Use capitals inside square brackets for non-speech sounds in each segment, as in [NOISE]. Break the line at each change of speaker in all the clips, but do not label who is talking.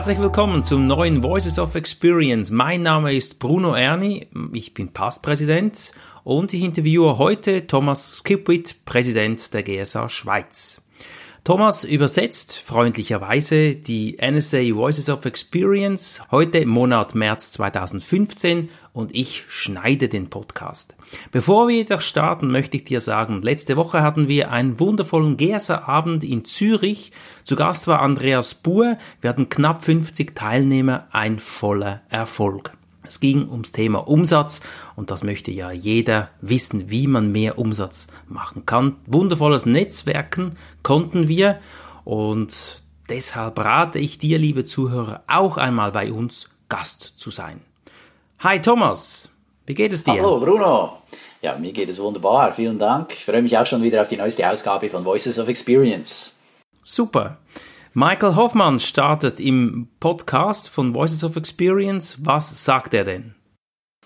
Herzlich willkommen zum neuen Voices of Experience. Mein Name ist Bruno Erni, ich bin Passpräsident und ich interviewe heute Thomas Skipwith, Präsident der GSA Schweiz. Thomas übersetzt freundlicherweise die NSA Voices of Experience heute im Monat März 2015 und ich schneide den Podcast. Bevor wir jedoch starten, möchte ich dir sagen, letzte Woche hatten wir einen wundervollen GSA-Abend in Zürich. Zu Gast war Andreas Buhr. Wir hatten knapp 50 Teilnehmer, ein voller Erfolg. Es ging ums Thema Umsatz und das möchte ja jeder wissen, wie man mehr Umsatz machen kann. Wundervolles Netzwerken konnten wir und deshalb rate ich dir, liebe Zuhörer, auch einmal bei uns Gast zu sein. Hi Thomas, wie geht es dir?
Hallo Bruno. Ja, mir geht es wunderbar. Vielen Dank. Ich freue mich auch schon wieder auf die neueste Ausgabe von Voices of Experience.
Super. Michael Hoffmann startet im Podcast von Voices of Experience. Was sagt er denn?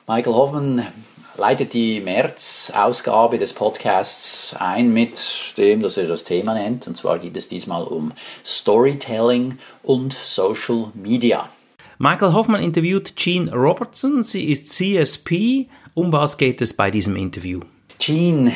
Michael Hoffmann leitet die März-Ausgabe des Podcasts ein mit dem, dass er das Thema nennt. Und zwar geht es diesmal um Storytelling und Social Media.
Michael Hoffmann interviewt Jean Robertson. Sie ist CSP. Um was geht es bei diesem Interview?
Jean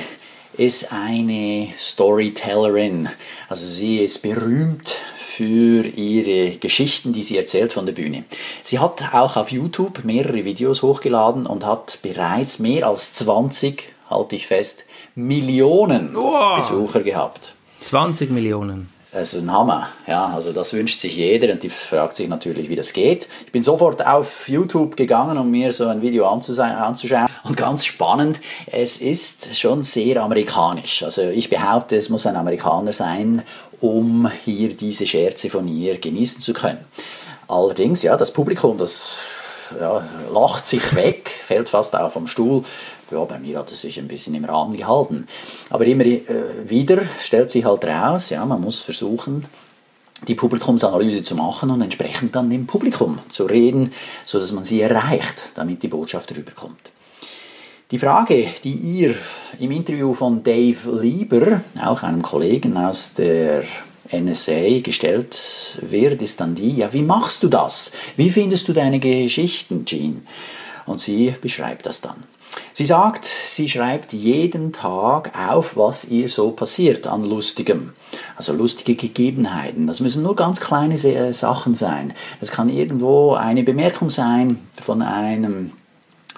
ist eine Storytellerin. Also sie ist berühmt für ihre Geschichten, die sie erzählt von der Bühne. Sie hat auch auf YouTube mehrere Videos hochgeladen und hat bereits mehr als 20, halte ich fest, Millionen oh. Besucher gehabt.
20 Millionen.
Das ist ein Hammer. Ja, also das wünscht sich jeder und die fragt sich natürlich, wie das geht. Ich bin sofort auf YouTube gegangen, um mir so ein Video anzuschauen. Und ganz spannend, es ist schon sehr amerikanisch. Also ich behaupte, es muss ein Amerikaner sein, um hier diese Scherze von ihr genießen zu können. Allerdings, ja, das Publikum, das ja, lacht sich weg, fällt fast auch vom Stuhl. Ja, bei mir hat es sich ein bisschen im Rahmen gehalten. Aber immer äh, wieder stellt sich halt raus, ja, man muss versuchen, die Publikumsanalyse zu machen und entsprechend dann dem Publikum zu reden, sodass man sie erreicht, damit die Botschaft rüberkommt. Die Frage, die ihr im Interview von Dave Lieber, auch einem Kollegen aus der NSA, gestellt wird, ist dann die, ja, wie machst du das? Wie findest du deine Geschichten, Jean? Und sie beschreibt das dann. Sie sagt, sie schreibt jeden Tag auf, was ihr so passiert an lustigem. Also lustige Gegebenheiten. Das müssen nur ganz kleine Sachen sein. Das kann irgendwo eine Bemerkung sein von einem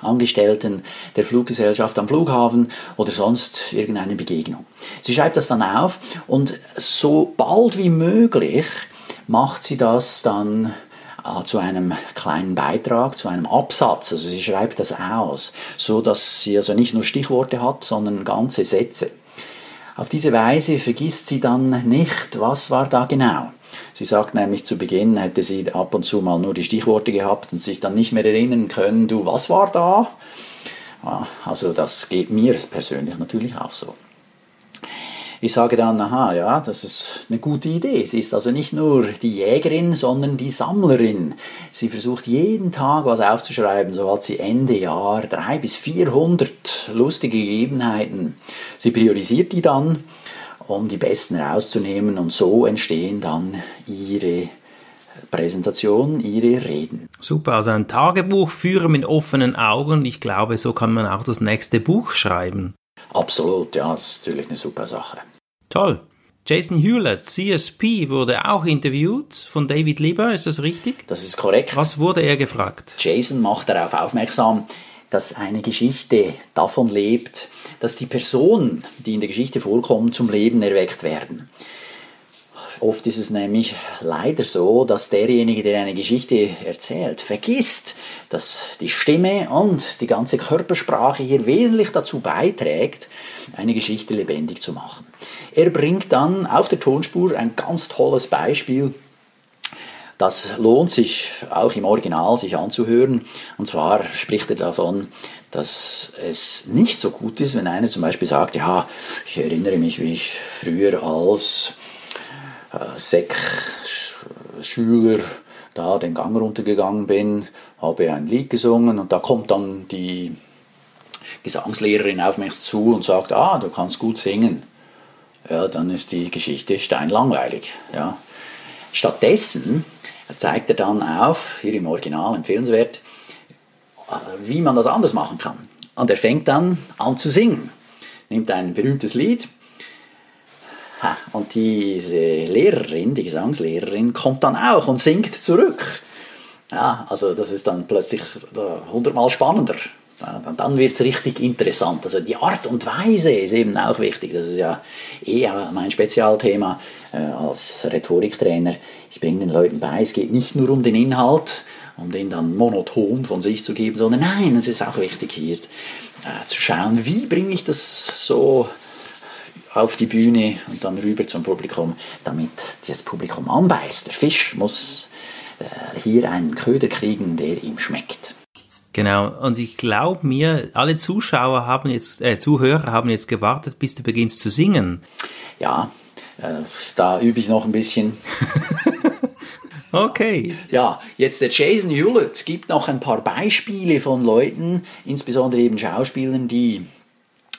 Angestellten der Fluggesellschaft am Flughafen oder sonst irgendeine Begegnung. Sie schreibt das dann auf und so bald wie möglich macht sie das dann äh, zu einem kleinen Beitrag, zu einem Absatz. Also sie schreibt das aus, so dass sie also nicht nur Stichworte hat, sondern ganze Sätze. Auf diese Weise vergisst sie dann nicht, was war da genau. Sie sagt nämlich zu Beginn, hätte sie ab und zu mal nur die Stichworte gehabt und sich dann nicht mehr erinnern können, du, was war da? Also das geht mir persönlich natürlich auch so. Ich sage dann, aha, ja, das ist eine gute Idee. Sie ist also nicht nur die Jägerin, sondern die Sammlerin. Sie versucht jeden Tag was aufzuschreiben, so hat sie Ende Jahr drei bis 400 lustige Gegebenheiten. Sie priorisiert die dann um die besten rauszunehmen und so entstehen dann ihre Präsentation, ihre Reden.
Super, also ein Tagebuch führen mit offenen Augen. Ich glaube, so kann man auch das nächste Buch schreiben.
Absolut, ja, das ist natürlich eine super Sache.
Toll. Jason Hewlett, CSP, wurde auch interviewt von David Lieber, ist das richtig?
Das ist korrekt.
Was wurde er gefragt?
Jason macht darauf aufmerksam, dass eine Geschichte davon lebt, dass die Personen, die in der Geschichte vorkommen, zum Leben erweckt werden. Oft ist es nämlich leider so, dass derjenige, der eine Geschichte erzählt, vergisst, dass die Stimme und die ganze Körpersprache hier wesentlich dazu beiträgt, eine Geschichte lebendig zu machen. Er bringt dann auf der Tonspur ein ganz tolles Beispiel das lohnt sich auch im Original sich anzuhören. Und zwar spricht er davon, dass es nicht so gut ist, wenn einer zum Beispiel sagt, ja, ich erinnere mich, wie ich früher als äh, Sek-Schüler da den Gang runtergegangen bin, habe ein Lied gesungen und da kommt dann die Gesangslehrerin auf mich zu und sagt, ah, du kannst gut singen. Ja, dann ist die Geschichte steinlangweilig. Ja. Stattdessen zeigt er dann auf, hier im Original empfehlenswert, wie man das anders machen kann. Und er fängt dann an zu singen. Nimmt ein berühmtes Lied und diese Lehrerin, die Gesangslehrerin, kommt dann auch und singt zurück. Ja, also das ist dann plötzlich hundertmal spannender. Dann wird es richtig interessant. Also die Art und Weise ist eben auch wichtig. Das ist ja eh mein Spezialthema äh, als Rhetoriktrainer. Ich bringe den Leuten bei, es geht nicht nur um den Inhalt, um den dann monoton von sich zu geben, sondern nein, es ist auch wichtig hier äh, zu schauen, wie bringe ich das so auf die Bühne und dann rüber zum Publikum, damit das Publikum anbeißt. Der Fisch muss äh, hier einen Köder kriegen, der ihm schmeckt.
Genau, und ich glaube mir, alle Zuschauer haben jetzt, äh, Zuhörer haben jetzt gewartet, bis du beginnst zu singen.
Ja, äh, da übe ich noch ein bisschen. [LAUGHS]
okay.
Ja, jetzt der Jason Hewlett gibt noch ein paar Beispiele von Leuten, insbesondere eben Schauspielern, die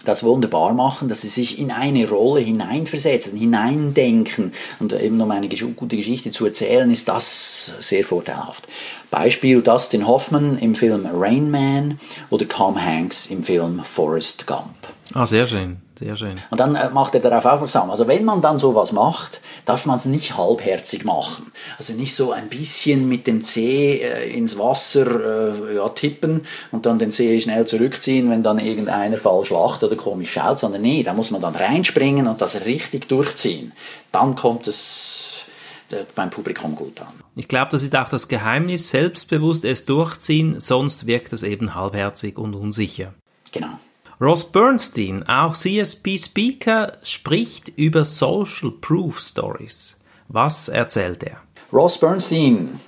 das wunderbar machen, dass sie sich in eine Rolle hineinversetzen, hineindenken. Und eben um eine gute Geschichte zu erzählen, ist das sehr vorteilhaft. Beispiel Dustin Hoffman im Film Rain Man oder Tom Hanks im Film Forrest Gump.
Ah, sehr schön. Sehr schön.
Und dann äh, macht er darauf aufmerksam. Also wenn man dann sowas macht, darf man es nicht halbherzig machen. Also nicht so ein bisschen mit dem Zeh äh, ins Wasser äh, ja, tippen und dann den Zeh schnell zurückziehen, wenn dann irgendeiner falsch lacht oder komisch schaut, sondern nee, da muss man dann reinspringen und das richtig durchziehen. Dann kommt es äh, beim Publikum gut an.
Ich glaube, das ist auch das Geheimnis, selbstbewusst es durchziehen, sonst wirkt es eben halbherzig und unsicher.
Genau.
Ross Bernstein, auch CSP-Speaker, spricht über Social Proof Stories. Was erzählt er?
Ross Bernstein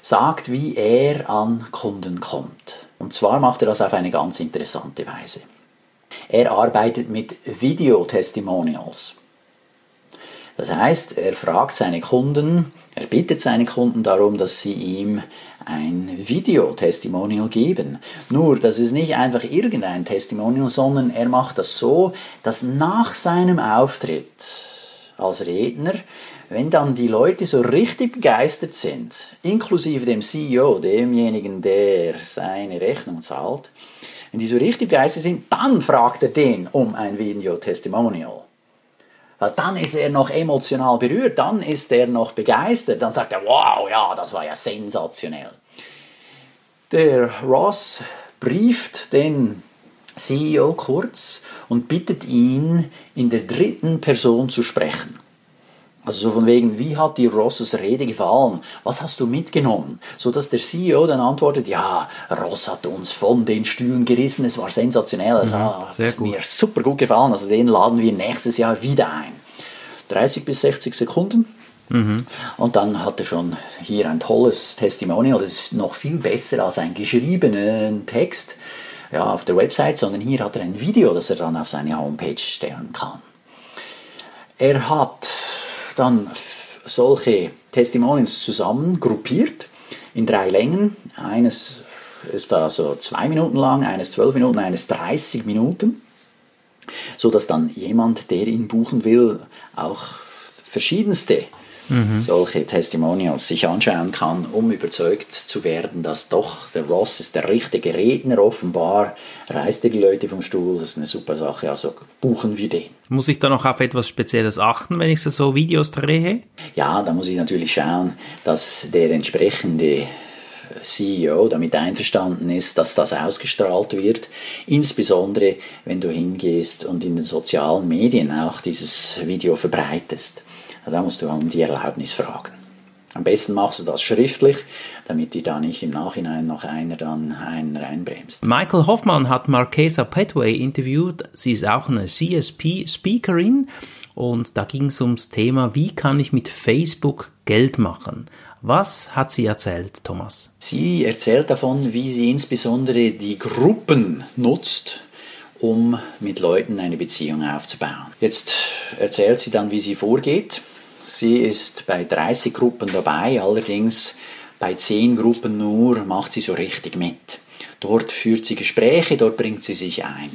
sagt, wie er an Kunden kommt. Und zwar macht er das auf eine ganz interessante Weise. Er arbeitet mit Video-Testimonials. Das heißt, er fragt seine Kunden, er bittet seine Kunden darum, dass sie ihm ein Video-Testimonial geben. Nur, das ist nicht einfach irgendein Testimonial, sondern er macht das so, dass nach seinem Auftritt als Redner, wenn dann die Leute so richtig begeistert sind, inklusive dem CEO, demjenigen, der seine Rechnung zahlt, wenn die so richtig begeistert sind, dann fragt er den um ein Video-Testimonial. Weil dann ist er noch emotional berührt, dann ist er noch begeistert, dann sagt er, wow, ja, das war ja sensationell. Der Ross brieft den CEO kurz und bittet ihn, in der dritten Person zu sprechen. Also so von wegen, wie hat dir Rosses Rede gefallen? Was hast du mitgenommen? So dass der CEO dann antwortet, ja, Ross hat uns von den Stühlen gerissen, es war sensationell, es mhm, hat mir super gut gefallen, also den laden wir nächstes Jahr wieder ein. 30 bis 60 Sekunden. Mhm. Und dann hat er schon hier ein tolles Testimonial, das ist noch viel besser als ein geschriebenen Text ja, auf der Website, sondern hier hat er ein Video, das er dann auf seine Homepage stellen kann. Er hat dann solche Testimonials zusammen gruppiert in drei Längen. Eines ist da so zwei Minuten lang, eines zwölf Minuten, eines 30 Minuten, so dass dann jemand, der ihn buchen will, auch verschiedenste mhm. solche Testimonials sich anschauen kann, um überzeugt zu werden, dass doch der Ross ist der richtige Redner offenbar, reißt die Leute vom Stuhl, das ist eine super Sache, also buchen wir den.
Muss ich da noch auf etwas Spezielles achten, wenn ich so Videos drehe?
Ja, da muss ich natürlich schauen, dass der entsprechende CEO damit einverstanden ist, dass das ausgestrahlt wird, insbesondere wenn du hingehst und in den sozialen Medien auch dieses Video verbreitest. Also da musst du um die Erlaubnis fragen. Am besten machst du das schriftlich, damit dir da nicht im Nachhinein noch einer dann einen reinbremst.
Michael Hoffmann hat Marquesa Petway interviewt. Sie ist auch eine CSP-Speakerin und da ging es ums Thema, wie kann ich mit Facebook Geld machen? Was hat sie erzählt, Thomas?
Sie erzählt davon, wie sie insbesondere die Gruppen nutzt, um mit Leuten eine Beziehung aufzubauen. Jetzt erzählt sie dann, wie sie vorgeht. Sie ist bei 30 Gruppen dabei, allerdings bei 10 Gruppen nur macht sie so richtig mit. Dort führt sie Gespräche, dort bringt sie sich ein.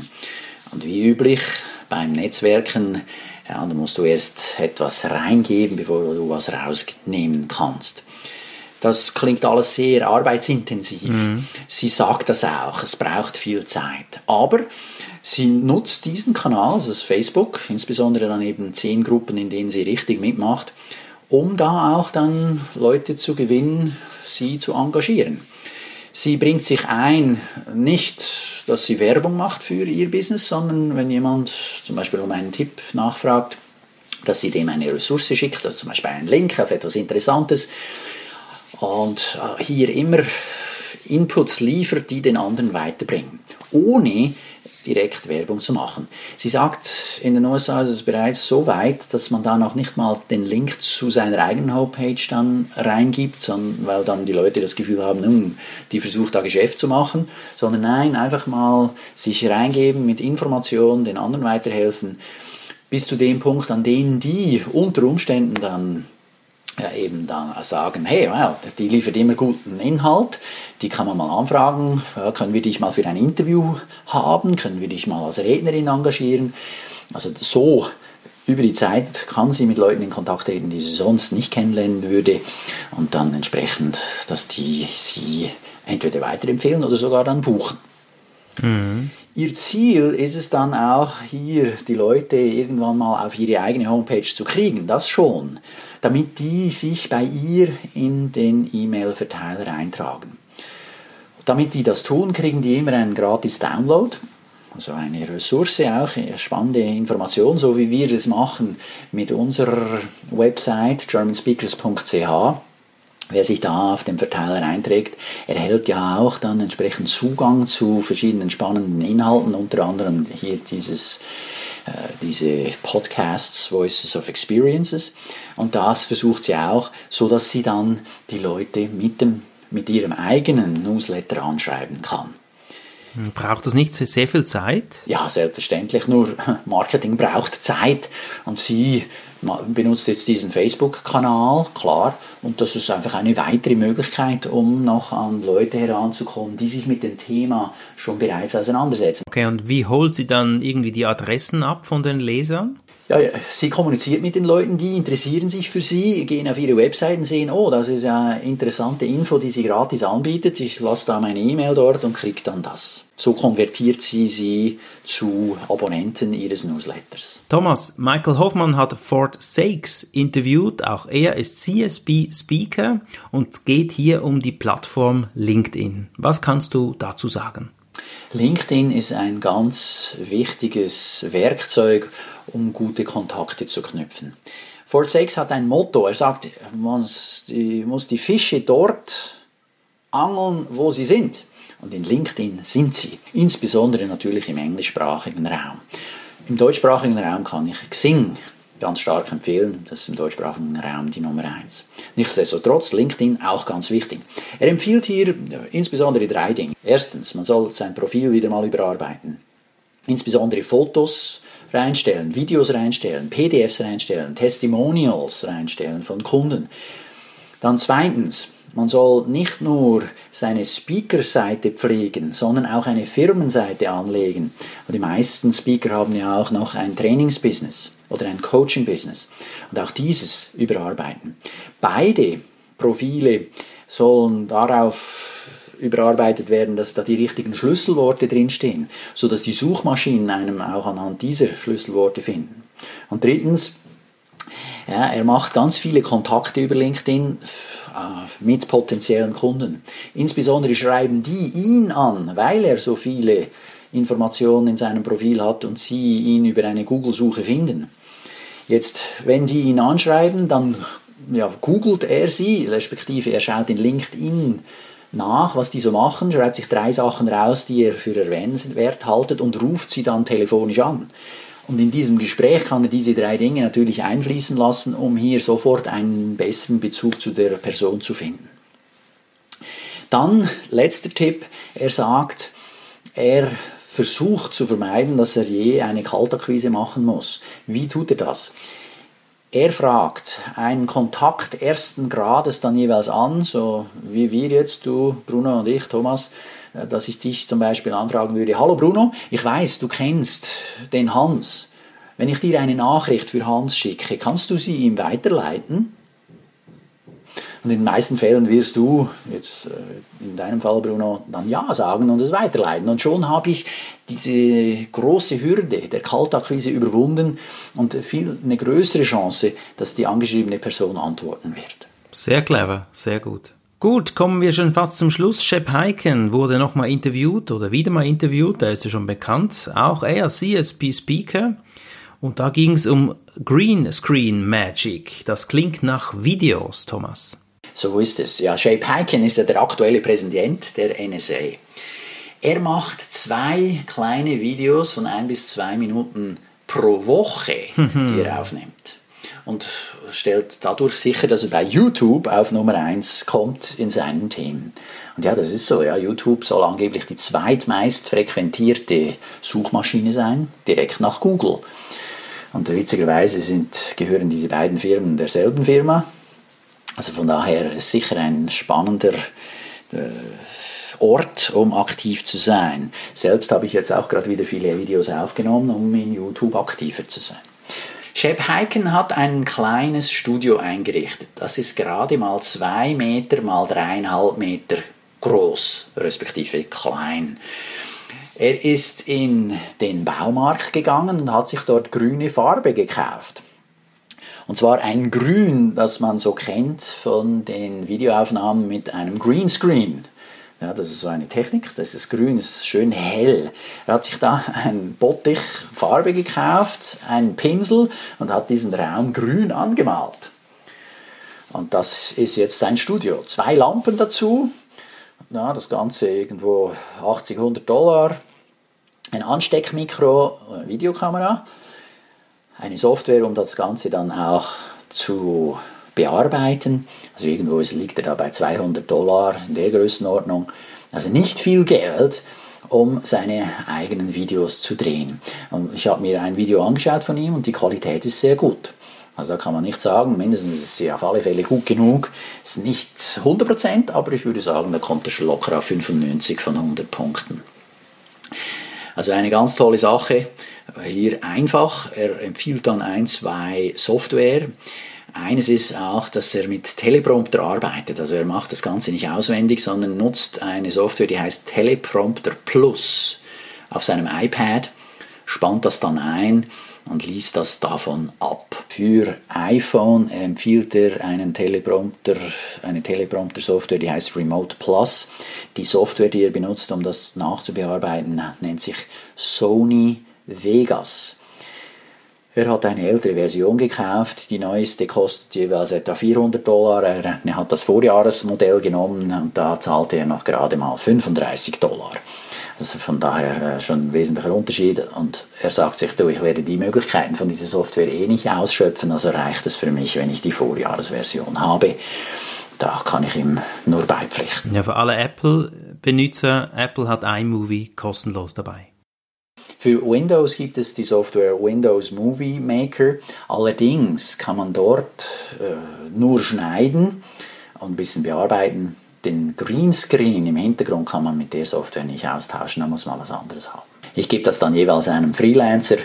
Und wie üblich beim Netzwerken Ja, da musst du erst etwas reingeben, bevor du was rausnehmen kannst. Das klingt alles sehr arbeitsintensiv. Mhm. Sie sagt das auch, es braucht viel Zeit. Aber sie nutzt diesen Kanal, also das Facebook, insbesondere dann eben zehn Gruppen, in denen sie richtig mitmacht, um da auch dann Leute zu gewinnen, sie zu engagieren. Sie bringt sich ein, nicht, dass sie Werbung macht für ihr Business, sondern wenn jemand zum Beispiel um einen Tipp nachfragt, dass sie dem eine Ressource schickt, also zum Beispiel einen Link auf etwas Interessantes und äh, hier immer Inputs liefert, die den anderen weiterbringen, ohne direkt Werbung zu machen. Sie sagt, in den USA ist es bereits so weit, dass man da noch nicht mal den Link zu seiner eigenen Homepage dann reingibt, sondern, weil dann die Leute das Gefühl haben, hm, die versucht da Geschäft zu machen, sondern nein, einfach mal sich reingeben mit Informationen, den anderen weiterhelfen, bis zu dem Punkt, an dem die unter Umständen dann ja, eben dann sagen, hey, wow, die liefert immer guten Inhalt, die kann man mal anfragen, können wir dich mal für ein Interview haben, können wir dich mal als Rednerin engagieren. Also so über die Zeit kann sie mit Leuten in Kontakt treten, die sie sonst nicht kennenlernen würde und dann entsprechend, dass die sie entweder weiterempfehlen oder sogar dann buchen. Mhm. Ihr Ziel ist es dann auch, hier die Leute irgendwann mal auf ihre eigene Homepage zu kriegen, das schon, damit die sich bei ihr in den E-Mail-Verteiler eintragen. Damit die das tun, kriegen die immer einen gratis Download, also eine Ressource auch, eine spannende Information, so wie wir das machen mit unserer Website germanspeakers.ch Wer sich da auf den Verteiler einträgt, erhält ja auch dann entsprechend Zugang zu verschiedenen spannenden Inhalten, unter anderem hier dieses, äh, diese Podcasts, Voices of Experiences. Und das versucht sie auch, so dass sie dann die Leute mit, dem, mit ihrem eigenen Newsletter anschreiben kann.
Braucht das nicht sehr viel Zeit?
Ja, selbstverständlich. Nur [LAUGHS] Marketing braucht Zeit und sie benutzt jetzt diesen Facebook-Kanal, klar, und das ist einfach eine weitere Möglichkeit, um noch an Leute heranzukommen, die sich mit dem Thema schon bereits auseinandersetzen.
Okay, und wie holt sie dann irgendwie die Adressen ab von den Lesern?
Ja, sie kommuniziert mit den Leuten, die interessieren sich für sie, gehen auf ihre Website und sehen, oh, das ist eine interessante Info, die sie gratis anbietet. Ich lasse da meine E-Mail dort und kriege dann das. So konvertiert sie sie zu Abonnenten ihres Newsletters.
Thomas, Michael Hoffmann hat Ford Sakes interviewt. Auch er ist CSB Speaker und geht hier um die Plattform LinkedIn. Was kannst du dazu sagen?
LinkedIn ist ein ganz wichtiges Werkzeug, um gute Kontakte zu knüpfen. Fort Sakes hat ein Motto. Er sagt, man muss die Fische dort angeln, wo sie sind. Und in LinkedIn sind sie. Insbesondere natürlich im englischsprachigen Raum. Im deutschsprachigen Raum kann ich Xing ganz stark empfehlen. Das ist im deutschsprachigen Raum die Nummer eins. Nichtsdestotrotz, LinkedIn auch ganz wichtig. Er empfiehlt hier insbesondere drei Dinge. Erstens, man soll sein Profil wieder mal überarbeiten. Insbesondere Fotos reinstellen, Videos reinstellen, PDFs reinstellen, Testimonials reinstellen von Kunden. Dann zweitens, man soll nicht nur seine Speaker-Seite pflegen, sondern auch eine Firmenseite anlegen. Und die meisten Speaker haben ja auch noch ein Trainingsbusiness oder ein Coaching-Business. Und auch dieses überarbeiten. Beide Profile sollen darauf überarbeitet werden, dass da die richtigen Schlüsselworte drinstehen, sodass die Suchmaschinen einem auch anhand dieser Schlüsselworte finden. Und drittens, ja, er macht ganz viele Kontakte über LinkedIn äh, mit potenziellen Kunden. Insbesondere schreiben die ihn an, weil er so viele Informationen in seinem Profil hat und sie ihn über eine Google-Suche finden. Jetzt, wenn die ihn anschreiben, dann ja, googelt er sie, respektive er schaut in LinkedIn nach, was die so machen, schreibt sich drei Sachen raus, die er für erwähnenswert haltet und ruft sie dann telefonisch an. Und in diesem Gespräch kann er diese drei Dinge natürlich einfließen lassen, um hier sofort einen besseren Bezug zu der Person zu finden. Dann, letzter Tipp, er sagt, er versucht zu vermeiden, dass er je eine Kaltakquise machen muss. Wie tut er das? Er fragt einen Kontakt ersten Grades dann jeweils an, so wie wir jetzt, du, Bruno und ich, Thomas, äh, dass ich dich zum Beispiel anfragen würde, hallo Bruno, ich weiß, du kennst den Hans. wenn ich dir eine Nachricht für Hans schicke, kannst du sie ihm weiterleiten? Und in den meisten Fällen wirst du, jetzt äh, in deinem Fall Bruno, dann Ja sagen und es weiterleiten. Und schon habe ich diese große Hürde der Kaltakquise überwunden und viel eine größere Chance, dass die angeschriebene Person antworten wird.
Sehr clever, sehr gut. Gut, kommen wir schon fast zum Schluss. Shep Heiken wurde nochmal interviewt oder wieder mal interviewt, da ist er schon bekannt. Auch er, CSP-Speaker. Und da ging es um Green Screen Magic. Das klingt nach Videos, Thomas.
So ist es. Ja, Shape Heiken ist ja der aktuelle Präsident der NSA. Er macht zwei kleine Videos von ein bis zwei Minuten pro Woche, [LAUGHS] die er aufnimmt. Und stellt dadurch sicher, dass er bei YouTube auf Nummer 1 kommt in seinem Team. Und ja, das ist so. Ja. YouTube soll angeblich die zweitmeist frequentierte Suchmaschine sein, direkt nach Google. Und witzigerweise sind, gehören diese beiden Firmen derselben Firma. Also von daher ist sicher ein spannender äh, Ort, um aktiv zu sein. Selbst habe ich jetzt auch gerade wieder viele Videos aufgenommen, um in YouTube aktiver zu sein. Shep Heiken hat ein kleines Studio eingerichtet. Das ist gerade mal zwei Meter mal dreieinhalb Meter groß, respektive klein. Er ist in den Baumarkt gegangen und hat sich dort grüne Farbe gekauft. Und zwar ein Grün, das man so kennt von den Videoaufnahmen mit einem Greenscreen. Ja, das ist so eine Technik, das ist grün, das ist schön hell. Er hat sich da ein Bottich Farbe gekauft, einen Pinsel und hat diesen Raum grün angemalt. Und das ist jetzt sein Studio. Zwei Lampen dazu, ja, das Ganze irgendwo 80, 100 Dollar. Ein Ansteckmikro, eine Videokamera eine Software, um das Ganze dann auch zu bearbeiten. Also irgendwo liegt er da bei 200 Dollar in der Größenordnung. Also nicht viel Geld, um seine eigenen Videos zu drehen. Und ich habe mir ein Video angeschaut von ihm und die Qualität ist sehr gut. Also da kann man nicht sagen, mindestens ist sie auf alle Fälle gut genug. Ist nicht 100%, aber ich würde sagen, da kommt er schon locker auf 95 von 100 Punkten. Also eine ganz tolle Sache. Hier einfach. Er empfiehlt dann ein, zwei Software. Eines ist auch, dass er mit Teleprompter arbeitet. Also er macht das Ganze nicht auswendig, sondern nutzt eine Software, die heißt Teleprompter Plus auf seinem iPad, spannt das dann ein und liest das davon ab. Für iPhone empfiehlt er einen Teleprompter, eine Teleprompter-Software, die heißt Remote Plus. Die Software, die er benutzt, um das nachzubearbeiten, nennt sich Sony Vegas. Er hat eine ältere Version gekauft, die neueste kostet jeweils etwa 400 Dollar. Er hat das Vorjahresmodell genommen und da zahlte er noch gerade mal 35 Dollar. Also von daher äh, schon ein wesentlicher Unterschied. Und er sagt sich, du, ich werde die Möglichkeiten von dieser Software eh nicht ausschöpfen, also reicht es für mich, wenn ich die Vorjahresversion habe. Da kann ich ihm nur beipflichten.
Ja, für alle Apple-Benutzer, Apple hat iMovie kostenlos dabei.
Für Windows gibt es die Software Windows Movie Maker. Allerdings kann man dort äh, nur schneiden und ein bisschen bearbeiten den Greenscreen im Hintergrund kann man mit der Software nicht austauschen, da muss man was anderes haben. Ich gebe das dann jeweils einem Freelancer,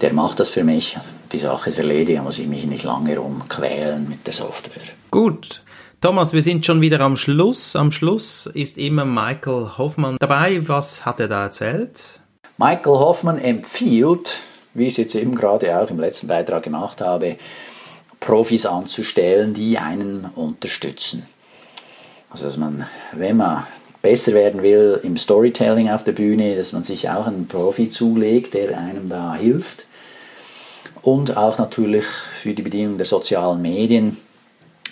der macht das für mich. Die Sache ist erledigt, da muss ich mich nicht lange rumquälen mit der Software.
Gut. Thomas, wir sind schon wieder am Schluss. Am Schluss ist immer Michael Hoffmann dabei. Was hat er da erzählt?
Michael Hoffmann empfiehlt, wie ich es jetzt eben gerade auch im letzten Beitrag gemacht habe, Profis anzustellen, die einen unterstützen. Also dass man, wenn man besser werden will im Storytelling auf der Bühne, dass man sich auch einen Profi zulegt, der einem da hilft. Und auch natürlich für die Bedienung der sozialen Medien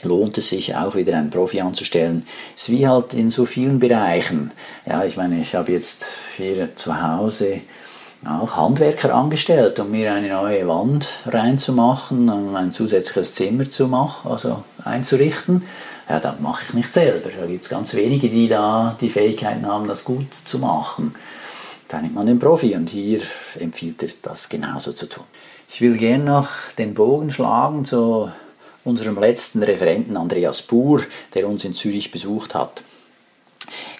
lohnt es sich auch wieder einen Profi anzustellen. Es ist wie halt in so vielen Bereichen. Ja, ich meine, ich habe jetzt hier zu Hause auch Handwerker angestellt, um mir eine neue Wand reinzumachen, um ein zusätzliches Zimmer zu machen, also einzurichten ja, das mache ich nicht selber. Da gibt es ganz wenige, die da die Fähigkeiten haben, das gut zu machen. Da nimmt man den Profi und hier empfiehlt er das genauso zu tun. Ich will gerne noch den Bogen schlagen zu unserem letzten Referenten Andreas Buhr, der uns in Zürich besucht hat.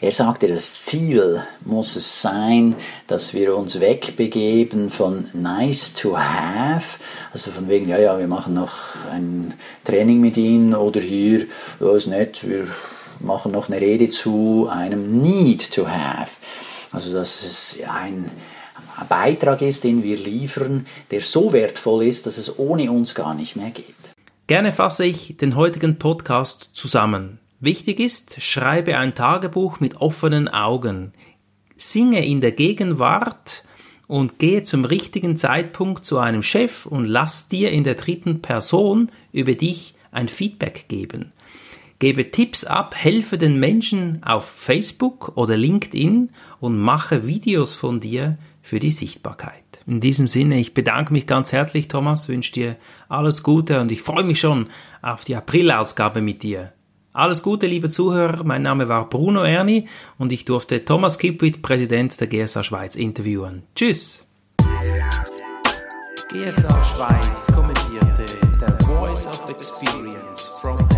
Er sagte, das Ziel muss es sein, dass wir uns wegbegeben von nice to have, also von wegen, ja, ja, wir machen noch ein Training mit ihm oder hier, ja, ist nett, wir machen noch eine Rede zu einem need to have. Also, dass es ein Beitrag ist, den wir liefern, der so wertvoll ist, dass es ohne uns gar nicht mehr geht.
Gerne fasse ich den heutigen Podcast zusammen. Wichtig ist, schreibe ein Tagebuch mit offenen Augen. Singe in der Gegenwart und gehe zum richtigen Zeitpunkt zu einem Chef und lass dir in der dritten Person über dich ein Feedback geben. Gebe Tipps ab, helfe den Menschen auf Facebook oder LinkedIn und mache Videos von dir für die Sichtbarkeit. In diesem Sinne, ich bedanke mich ganz herzlich, Thomas, wünsche dir alles Gute und ich freue mich schon auf die Aprilausgabe mit dir. Alles Gute, liebe Zuhörer. Mein Name war Bruno Erni und ich durfte Thomas Kipwit, Präsident der GSA Schweiz, interviewen. Tschüss! GSA Schweiz kommentierte der Voice of Experience from.